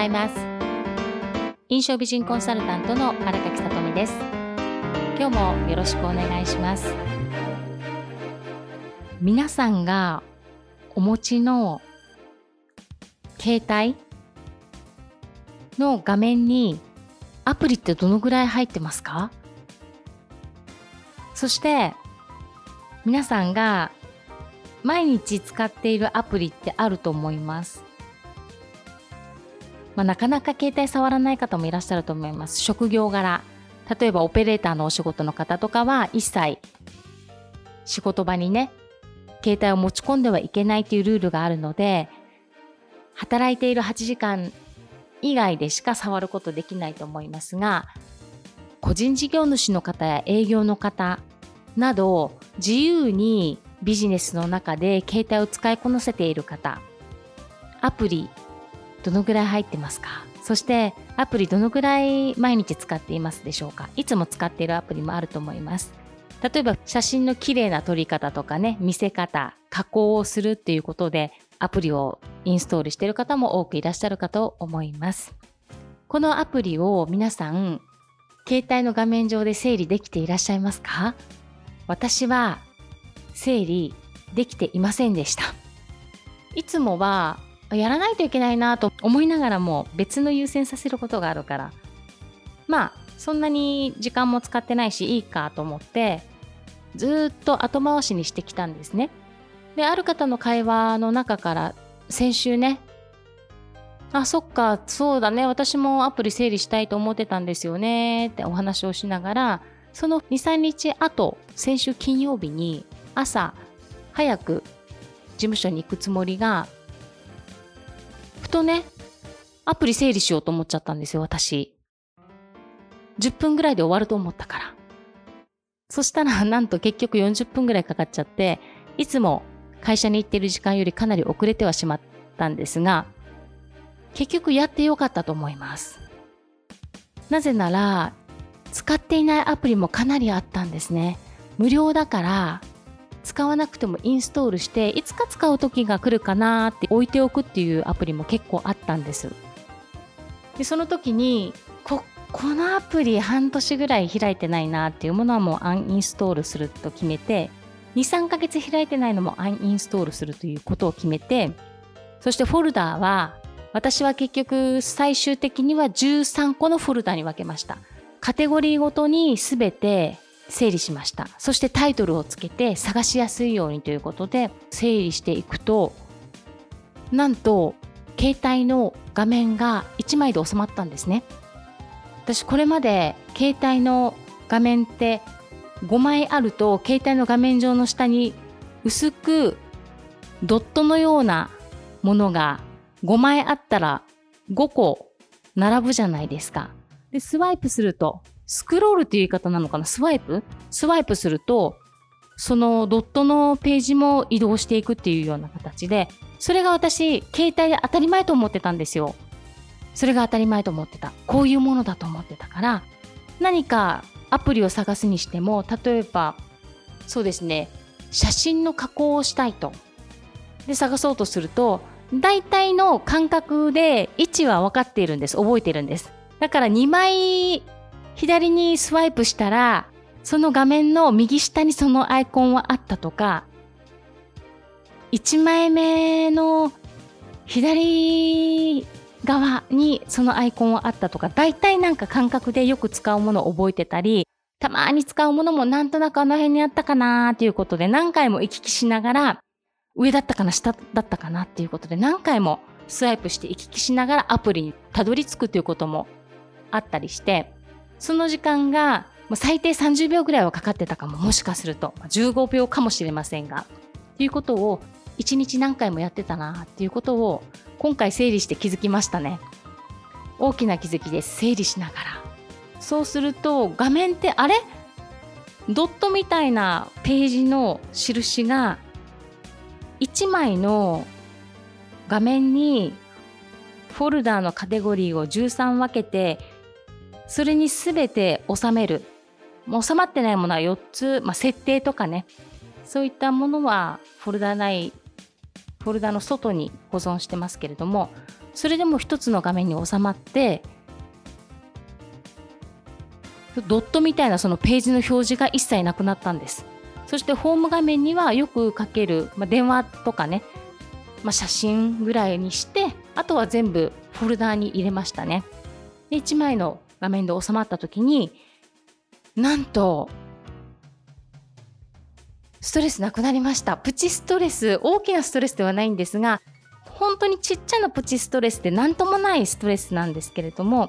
ざいます。印象美人コンサルタントの荒垣さとみです。今日もよろしくお願いします。皆さんがお持ちの携帯の画面にアプリってどのぐらい入ってますか？そして皆さんが毎日使っているアプリってあると思います。まあ、なかなか携帯触らない方もいらっしゃると思います。職業柄。例えばオペレーターのお仕事の方とかは一切仕事場にね、携帯を持ち込んではいけないというルールがあるので、働いている8時間以外でしか触ることできないと思いますが、個人事業主の方や営業の方など自由にビジネスの中で携帯を使いこなせている方アプリどのぐらい入ってますか？そしてアプリどのぐらい毎日使っていますでしょうか？いつも使っているアプリもあると思います。例えば写真の綺麗な撮り方とかね見せ方加工をするっていうことでアプリをインストールしている方も多くいらっしゃるかと思います。このアプリを皆さん携帯の画面上で整理できていらっしゃいますか？私は整理できていませんでした。いつもはやらないといけないなと思いながらも別の優先させることがあるから、まあそんなに時間も使ってないしいいかと思ってずっと後回しにしてきたんですね。で、ある方の会話の中から先週ね、あ、そっか、そうだね、私もアプリ整理したいと思ってたんですよねってお話をしながら、その2、3日後、先週金曜日に朝早く事務所に行くつもりが、とね、アプリ整理しようと思っちゃったんですよ、私。10分ぐらいで終わると思ったから。そしたら、なんと結局40分ぐらいかかっちゃって、いつも会社に行ってる時間よりかなり遅れてはしまったんですが、結局やってよかったと思います。なぜなら、使っていないアプリもかなりあったんですね。無料だから使わなくてもインストールしていつか使う時が来るかなって置いておくっていうアプリも結構あったんです。でその時にここのアプリ半年ぐらい開いてないなっていうものはもうアンインストールすると決めて23ヶ月開いてないのもアンインストールするということを決めてそしてフォルダーは私は結局最終的には13個のフォルダに分けました。カテゴリーごとに全て整理しました。そしてタイトルをつけて探しやすいようにということで整理していくと、なんと携帯の画面が1枚で収まったんですね。私これまで携帯の画面って5枚あると携帯の画面上の下に薄くドットのようなものが5枚あったら5個並ぶじゃないですか。で、スワイプすると、スクロールっていう言い方なのかな？スワイプ？スワイプすると、そのドットのページも移動していくっていうような形で、それが私、携帯で当たり前と思ってたんですよ。それが当たり前と思ってた。こういうものだと思ってたから、何かアプリを探すにしても、例えば、そうですね、写真の加工をしたいと。で、探そうとすると、大体の感覚で位置は分かっているんです。覚えてるんです。だから2枚左にスワイプしたら、その画面の右下にそのアイコンはあったとか、1枚目の左側にそのアイコンはあったとか、大体なんか感覚でよく使うものを覚えてたり、たまに使うものもなんとなくあの辺にあったかなーっていうことで何回も行き来しながら、上だったかな下だったかなっていうことで何回もスワイプして行き来しながらアプリにたどり着くということもあったりして、その時間が最低30秒ぐらいはかかってたかも、もしかすると15秒かもしれませんが、っていうことを1日何回もやってたなっていうことを今回整理して気づきましたね。大きな気づきです。整理しながら。そうすると画面ってあれ？ドットみたいなページの印が1枚の画面にフォルダーのカテゴリーを13分けてそれに全て収める。もう収まってないものは4つ、まあ、設定とかね。そういったものはフォルダ内フォルダの外に保存してますけれどもそれでも一つの画面に収まってドットみたいなそのページの表示が一切なくなったんです。そしてホーム画面にはよく書ける、まあ、電話とかね、まあ、写真ぐらいにしてあとは全部フォルダーに入れましたね。で1枚の画面で収まった時になんとストレスなくなりましたプチストレス大きなストレスではないんですが本当にちっちゃなプチストレスで何ともないストレスなんですけれども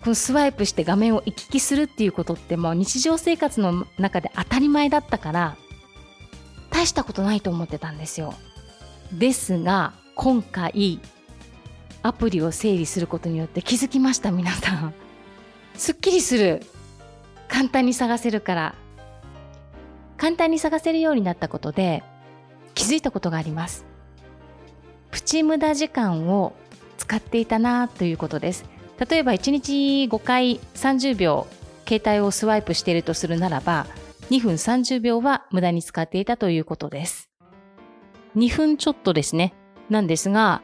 このスワイプして画面を行き来するっていうことってもう日常生活の中で当たり前だったから大したことないと思ってたんですよ。ですが今回アプリを整理することによって気づきました皆さん。すっきりする簡単に探せるから簡単に探せるようになったことで気づいたことがあります。プチ無駄時間を使っていたなということです。例えば1日5回30秒携帯をスワイプしているとするならば2分30秒は無駄に使っていたということです。2分ちょっとですね。なんですが、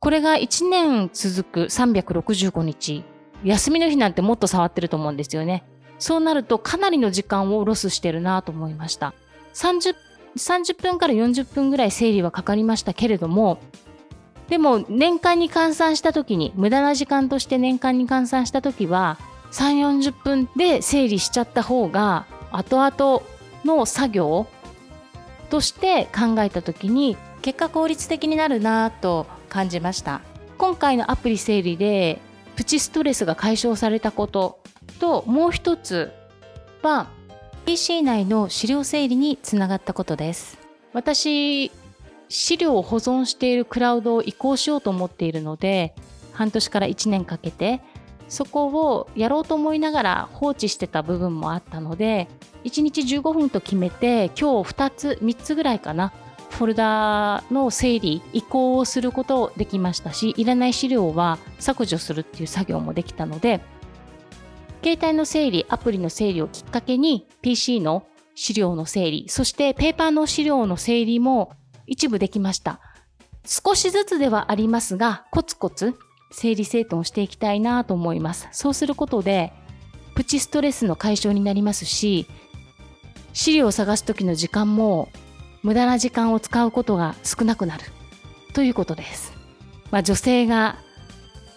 これが1年続く365日、休みの日なんてもっと触ってると思うんですよね。そうなるとかなりの時間をロスしてるなと思いました。30, 30分から40分ぐらい整理はかかりましたけれども、でも年間に換算した時に無駄な時間として年間に換算した時は3 4 0分で整理しちゃった方が後々の作業として考えた時に結果効率的になるなと感じました。今回のアプリ整理でプチストレスが解消されたことともう一つは PC 内の資料整理につながったことです。私資料を保存しているクラウドを移行しようと思っているので半年から1年かけてそこをやろうと思いながら放置してた部分もあったので1日15分と決めて今日2つ3つぐらいかなフォルダの整理移行をすることできましたしいらない資料は削除するっていう作業もできたので携帯の整理アプリの整理をきっかけに PC の資料の整理そしてペーパーの資料の整理も一部できました。少しずつではありますが、コツコツ整理整頓していきたいなと思います。そうすることで、プチストレスの解消になりますし、資料を探す時の時間も無駄な時間を使うことが少なくなるということです。まあ、女性が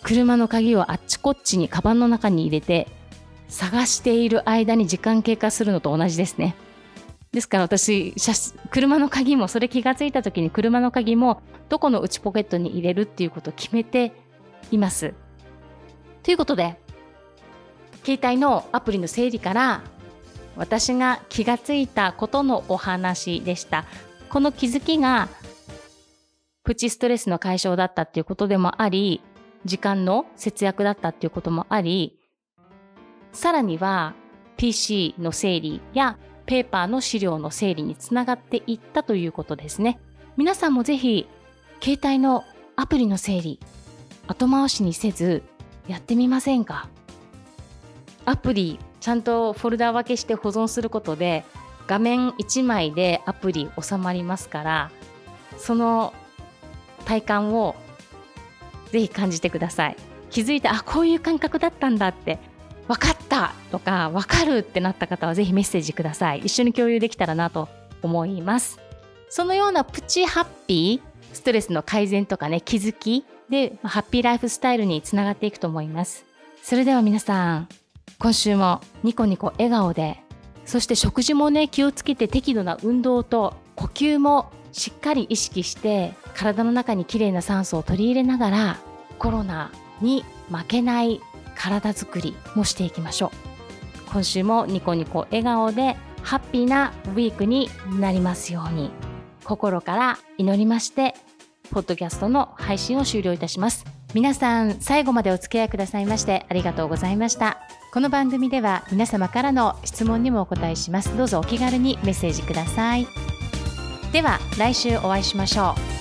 車の鍵をあっちこっちにカバンの中に入れて探している間に時間経過するのと同じですね。ですから私、車の鍵も、それ気がついた時に車の鍵もどこの内ポケットに入れるっていうことを決めています。ということで、携帯のアプリの整理から私が気がついたことのお話でした。この気づきがプチストレスの解消だったっていうことでもあり、時間の節約だったっていうこともあり、さらには PC の整理やペーパーの資料の整理につながっていったということですね。皆さんもぜひ、携帯のアプリの整理、後回しにせず、やってみませんか？アプリ、ちゃんとフォルダ分けして保存することで、画面1枚でアプリ収まりますから、その体感をぜひ感じてください。気づいて、あ、こういう感覚だったんだって分かったとか分かるってなった方はぜひメッセージください。一緒に共有できたらなと思います。そのようなプチハッピー、ストレスの改善とかね、気づきでハッピーライフスタイルにつながっていくと思います。それでは皆さん、今週もニコニコ笑顔で、そして食事もね、気をつけて適度な運動と呼吸もしっかり意識して体の中にきれいな酸素を取り入れながらコロナに負けない体づくりもしていきましょう。今週もニコニコ笑顔でハッピーなウィークになりますように。心から祈りましてポッドキャストの配信を終了いたします。皆さん最後までお付き合いくださいましてありがとうございました。この番組では皆様からの質問にもお答えします。どうぞお気軽にメッセージください。では来週お会いしましょう。